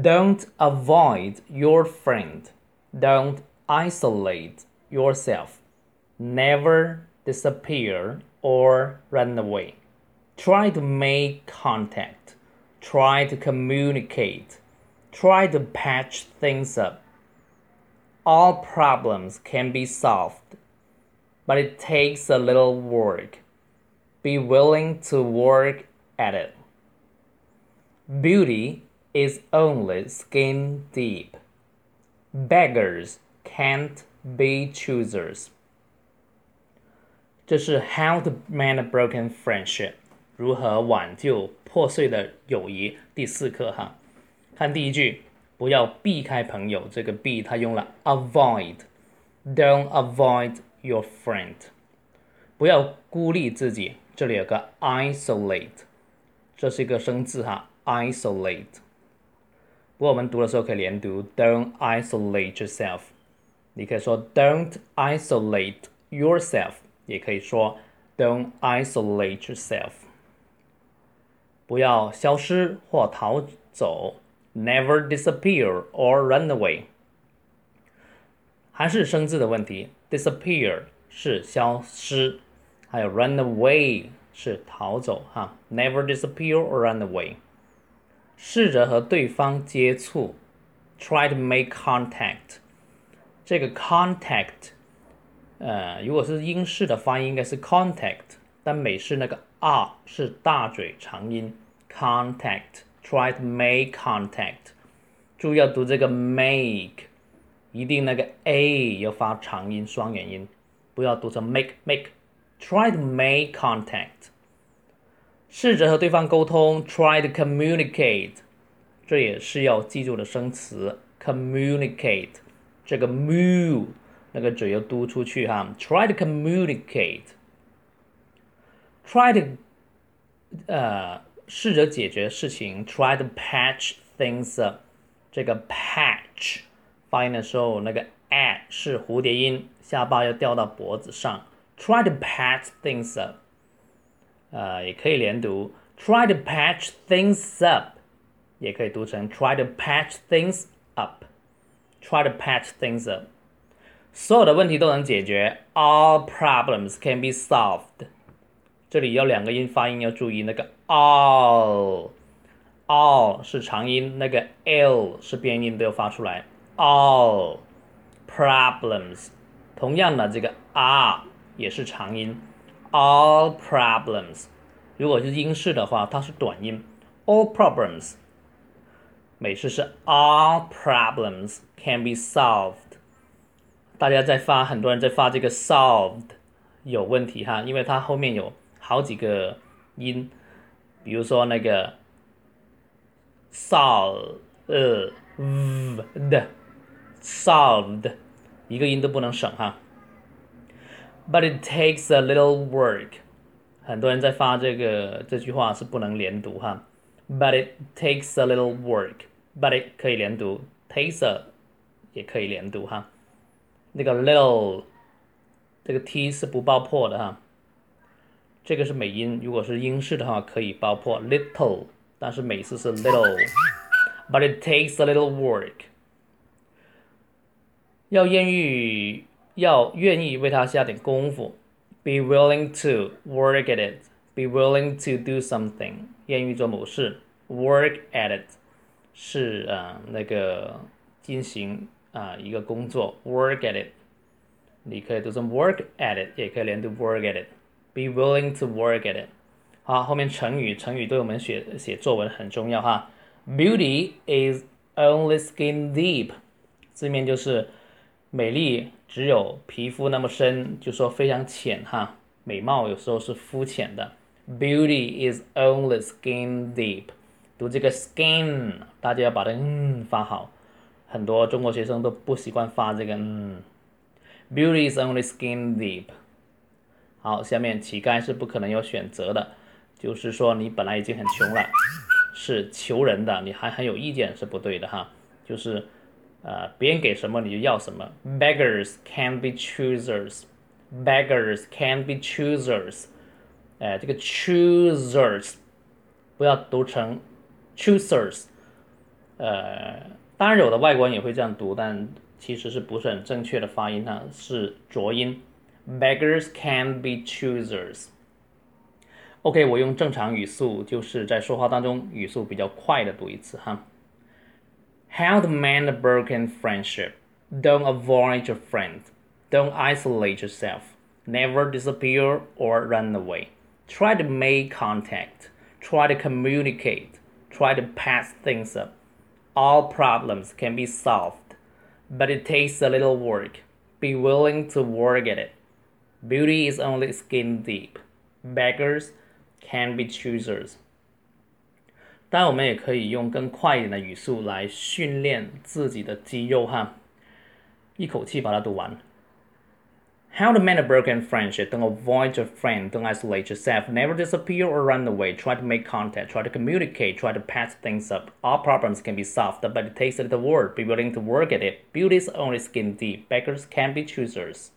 Don't avoid your friend. Don't isolate yourself. Never disappear or run away. Try to make contact. Try to communicate. Try to patch things up. All problems can be solved, but it takes a little work. Be willing to work at it. Beauty is only skin deep. Beggars can't be choosers. 这是 How to Mend a Broken Friendship，如何挽救破碎的友谊第四课哈。看第一句，不要避开朋友，这个避它用了 avoid，don't avoid your friend，不要孤立自己，这里有个 isolate，这是一个生字哈，isolate。 不过我们读的时候可以连读，don't isolate yourself。你可以说 don't isolate yourself，也可以说 don't isolate yourself。不要消失或逃走，never disappear or run away。还是生字的问题，disappear 是消失，还有 run away 是逃走哈，never disappear or run away。 试着和对方接触，try to make contact。这个 contact，呃，如果是英式的发音应该是 contact，但美式那个 r 是大嘴长音，contact。try to make contact。注意要读这个 make，一定那个 a 要发长音双元音，不要读成 make make。try to make contact。试着和对方沟通，try to communicate，这也是要记住的生词，communicate，这个 mu 那个嘴要嘟出去哈，try to communicate，try to 呃试着解决事情，try to patch things up，这个 patch 发音的时候那个 at 是蝴蝶音，下巴要掉到脖子上，try to patch things up。 呃，也可以连读，try to patch things up，也可以读成 try to patch things up，try to patch things up，所有的问题都能解决，all problems can be solved。这里有两个音发音要注意，那个 all，all 是长音，那个 l 是变音，都要发出来，all problems。同样的，这个 r 也是长音。 All problems。如果是英式的话，它是短音，all problems。美式是 all problems can be solved。大家在发，很多人在发这个 solved 有问题哈，因为它后面有好几个音，比如说那个 solved solved，一个音都不能省哈。But it takes a little work。很多人在发这个这句话是不能连读哈。But it takes a little work。But it 可以连读，takes 也可以连读哈。那个 little 这个 t 是不爆破的哈。这个是美音，如果是英式的话可以爆破 little，但是美式是 little。But it takes a little work。要艳遇。要愿意为它下点功夫，be willing to work at it, be willing to do something，愿意做某事，work at it 是啊那个进行啊一个工作，work at it，你可以读成 work at it，也可以连读 work at it，be willing to work at it。好，后面成语，成语对我们写写作文很重要哈。Beauty is only skin deep，字面就是 美丽。只有皮肤那么深，就说非常浅哈。美貌有时候是肤浅的。Beauty is only skin deep。读这个 skin，大家要把它嗯发好。很多中国学生都不习惯发这个嗯。Beauty is only skin deep。好，下面乞丐是不可能有选择的，就是说你本来已经很穷了，是求人的，你还很有意见是不对的哈，就是。呃，别人给什么你就要什么。Beggars can be choosers. Beggars can be choosers. 哎，这个 choosers 不要读成 choosers，呃，当然有的外国人也会这样读，但其实是不是很正确的发音呢？是浊音。Beggars can be choosers。OK，我用正常语速，就是在说话当中语速比较快的读一次哈。How to mend a broken friendship? Don't avoid your friend. Don't isolate yourself. Never disappear or run away. Try to make contact. Try to communicate. Try to patch things up. All problems can be solved, but it takes a little work. Be willing to work at it. Beauty is only skin deep. Beggars can be choosers。当然，我们也可以用更快一点的语速来训练自己的肌肉哈，一口气把它读完。How to mend a broken friendship. Don't avoid your friend. Don't isolate yourself. Never disappear or run away. Try to make contact. Try to communicate. Try to patch things up. All problems can be solved, but it takes a little work. Be willing to work at it. Beauty is only skin deep. Beggars can be choosers.